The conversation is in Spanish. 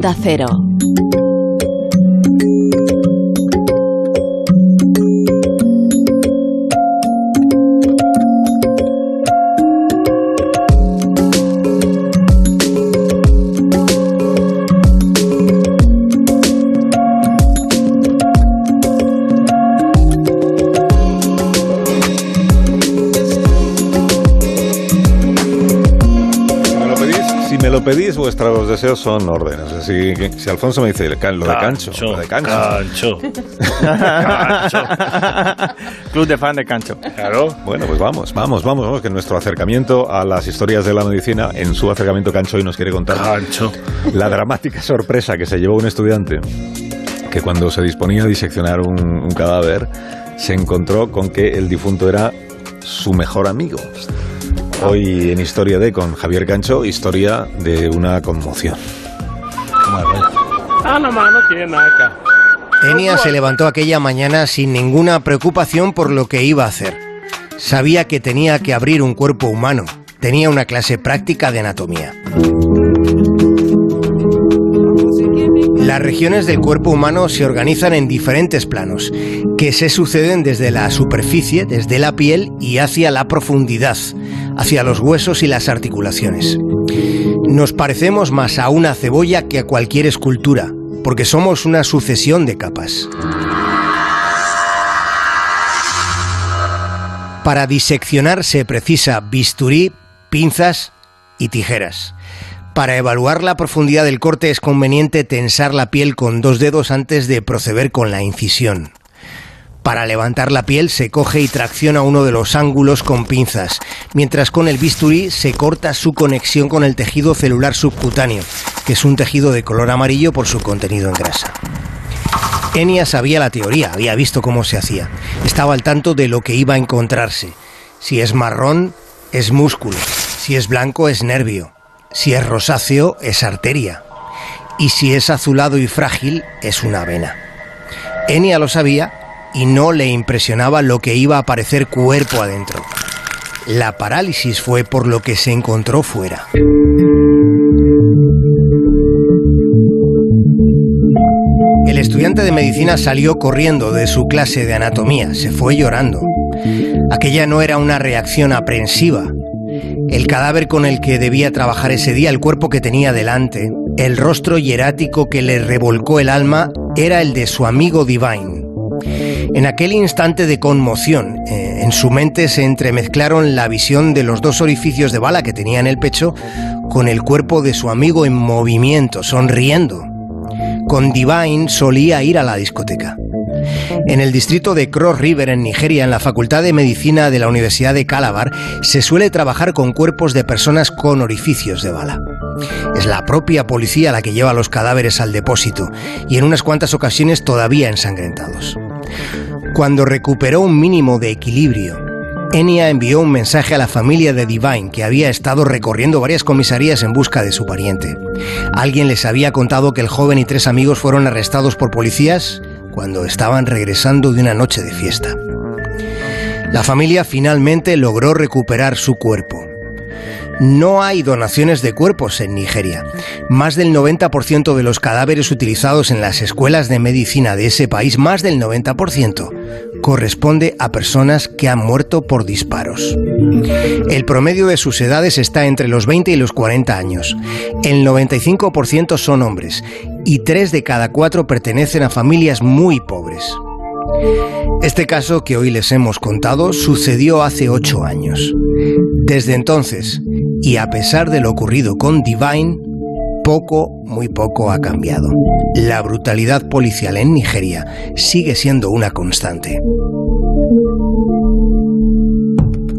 Da Cero. Pedís, vuestros deseos son órdenes. Así que si Alfonso me dice lo de cancho, lo de cancho. Cancho. Club de fan de cancho. Claro. Bueno, pues vamos, vamos, vamos, vamos, que nuestro acercamiento a las historias de la medicina, en su acercamiento cancho, hoy nos quiere contar cancho. la dramática sorpresa que se llevó un estudiante que cuando se disponía a diseccionar un cadáver, se encontró con que el difunto era su mejor amigo. Hoy en Historia de con Javier Cancho, historia de una conmoción. Enia se levantó aquella mañana sin ninguna preocupación por lo que iba a hacer. Sabía que tenía que abrir un cuerpo humano. Tenía una clase práctica de anatomía. Las regiones del cuerpo humano se organizan en diferentes planos, que se suceden desde la superficie, desde la piel y hacia la profundidad, hacia los huesos y las articulaciones. Nos parecemos más a una cebolla que a cualquier escultura, porque somos una sucesión de capas. Para diseccionar se precisa bisturí, pinzas y tijeras. Para evaluar la profundidad del corte es conveniente tensar la piel con dos dedos antes de proceder con la incisión. Para levantar la piel se coge y tracciona uno de los ángulos con pinzas, mientras con el bisturí se corta su conexión con el tejido celular subcutáneo, que es un tejido de color amarillo por su contenido en grasa. Enia sabía la teoría, había visto cómo se hacía, estaba al tanto de lo que iba a encontrarse. Si es marrón, es músculo, si es blanco, es nervio, si es rosáceo, es arteria, y si es azulado y frágil, es una vena. Enia lo sabía y no le impresionaba lo que iba a aparecer cuerpo adentro. La parálisis fue por lo que se encontró fuera. El estudiante de medicina salió corriendo de su clase de anatomía, se fue llorando. Aquella no era una reacción aprensiva. El cadáver con el que debía trabajar ese día, el cuerpo que tenía delante, el rostro hierático que le revolcó el alma, era el de su amigo Divine. En aquel instante de conmoción, eh, en su mente se entremezclaron la visión de los dos orificios de bala que tenía en el pecho con el cuerpo de su amigo en movimiento, sonriendo. Con Divine solía ir a la discoteca. En el distrito de Cross River, en Nigeria, en la Facultad de Medicina de la Universidad de Calabar, se suele trabajar con cuerpos de personas con orificios de bala. Es la propia policía la que lleva los cadáveres al depósito y en unas cuantas ocasiones todavía ensangrentados. Cuando recuperó un mínimo de equilibrio, Enya envió un mensaje a la familia de Divine, que había estado recorriendo varias comisarías en busca de su pariente. Alguien les había contado que el joven y tres amigos fueron arrestados por policías cuando estaban regresando de una noche de fiesta. La familia finalmente logró recuperar su cuerpo. No hay donaciones de cuerpos en Nigeria. Más del 90% de los cadáveres utilizados en las escuelas de medicina de ese país, más del 90%, corresponde a personas que han muerto por disparos. El promedio de sus edades está entre los 20 y los 40 años. El 95% son hombres y 3 de cada 4 pertenecen a familias muy pobres. Este caso que hoy les hemos contado sucedió hace 8 años. Desde entonces, y a pesar de lo ocurrido con Divine, poco, muy poco ha cambiado. La brutalidad policial en Nigeria sigue siendo una constante.